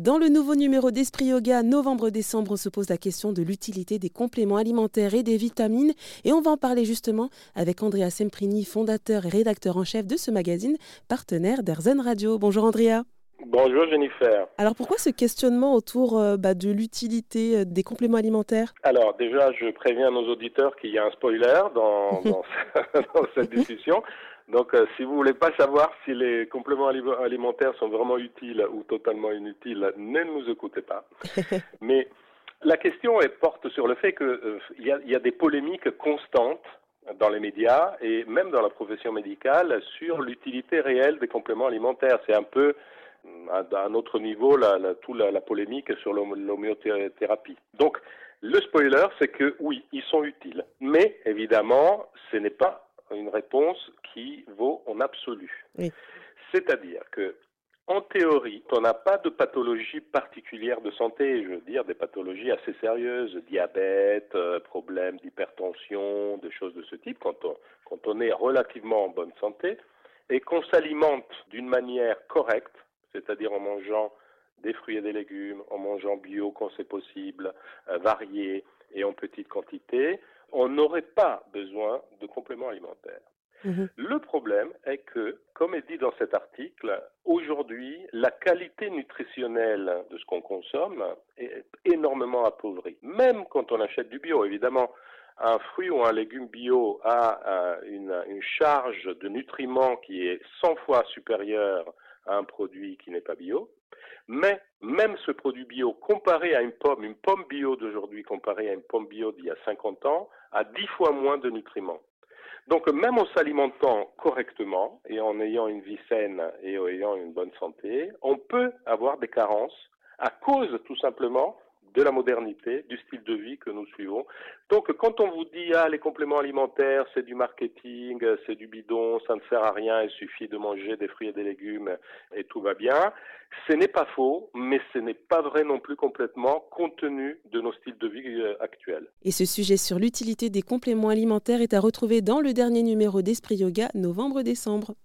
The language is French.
Dans le nouveau numéro d'Esprit Yoga, novembre-décembre, on se pose la question de l'utilité des compléments alimentaires et des vitamines. Et on va en parler justement avec Andrea Semprini, fondateur et rédacteur en chef de ce magazine, partenaire d'Erzen Radio. Bonjour Andrea. Bonjour Jennifer. Alors pourquoi ce questionnement autour euh, bah, de l'utilité euh, des compléments alimentaires? Alors déjà, je préviens nos auditeurs qu'il y a un spoiler dans, dans cette discussion. Donc, euh, si vous voulez pas savoir si les compléments alimentaires sont vraiment utiles ou totalement inutiles, ne nous écoutez pas. Mais la question elle porte sur le fait qu'il euh, y, a, y a des polémiques constantes dans les médias et même dans la profession médicale sur l'utilité réelle des compléments alimentaires. C'est un peu à, un autre niveau la, la, toute la, la polémique sur l'homéothérapie. Donc, le spoiler, c'est que oui, ils sont utiles. Mais évidemment, ce n'est pas une réponse qui vaut en absolu. C'est-à-dire que, en théorie, on n'a pas de pathologie particulière de santé, je veux dire des pathologies assez sérieuses, diabète, euh, problèmes d'hypertension, des choses de ce type, quand on, quand on est relativement en bonne santé, et qu'on s'alimente d'une manière correcte, c'est-à-dire en mangeant des fruits et des légumes, en mangeant bio quand c'est possible, euh, varié et en petite quantité, on n'aurait pas besoin de compléments alimentaires. Mhm. Le problème est que, comme est dit dans cet article, aujourd'hui, la qualité nutritionnelle de ce qu'on consomme est énormément appauvrie. Même quand on achète du bio, évidemment, un fruit ou un légume bio a euh, une, une charge de nutriments qui est 100 fois supérieure à un produit qui n'est pas bio. Mais même ce produit bio, comparé à une pomme, une pomme bio d'aujourd'hui comparée à une pomme bio d'il y a 50 ans, a 10 fois moins de nutriments. Donc même en s'alimentant correctement et en ayant une vie saine et en ayant une bonne santé, on peut avoir des carences à cause tout simplement de la modernité, du style de vie que nous suivons. Donc quand on vous dit ah les compléments alimentaires c'est du marketing, c'est du bidon, ça ne sert à rien, il suffit de manger des fruits et des légumes et tout va bien, ce n'est pas faux, mais ce n'est pas vrai non plus complètement compte tenu de nos styles de vie euh, actuels. Et ce sujet sur l'utilité des compléments alimentaires est à retrouver dans le dernier numéro d'Esprit Yoga novembre-décembre.